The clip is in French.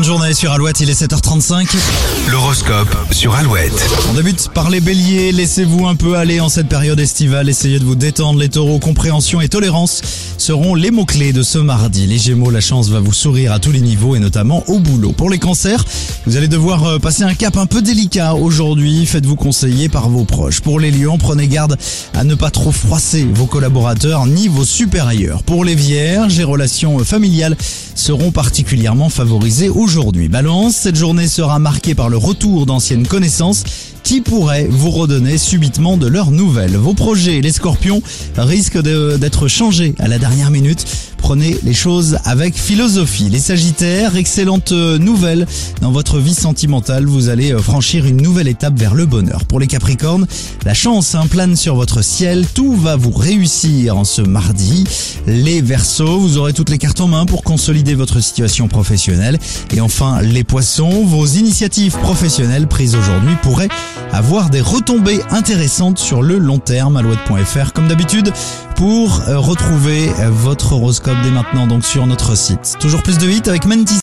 fin de journée sur Alouette, il est 7h35. L'horoscope sur Alouette. On débute par les béliers, laissez-vous un peu aller en cette période estivale, essayez de vous détendre, les taureaux, compréhension et tolérance seront les mots-clés de ce mardi. Les gémeaux, la chance va vous sourire à tous les niveaux et notamment au boulot. Pour les cancers, vous allez devoir euh, passer un cap un peu délicat aujourd'hui, faites-vous conseiller par vos proches. Pour les lions, prenez garde à ne pas trop froisser vos collaborateurs ni vos supérieurs. Pour les vierges, les relations familiales seront particulièrement favorisées aujourd'hui. Balance, cette journée sera marquée par le retour d'anciennes connaissances qui pourraient vous redonner subitement de leurs nouvelles. Vos projets, les scorpions, risquent d'être changés à la dernière minute. Prenez les choses avec philosophie. Les sagittaires, excellente euh, nouvelle. Dans votre vie sentimentale, vous allez euh, franchir une nouvelle étape vers le bonheur. Pour les capricornes, la chance hein, plane sur votre ciel. Tout va vous réussir en ce mardi. Les versos, vous aurez toutes les cartes en main pour consolider votre situation professionnelle. Et enfin, les poissons, vos initiatives professionnelles prises aujourd'hui pourraient avoir des retombées intéressantes sur le long terme. Alouette.fr, comme d'habitude, pour euh, retrouver votre horoscope maintenant donc sur notre site. Toujours plus de hits avec Mentis.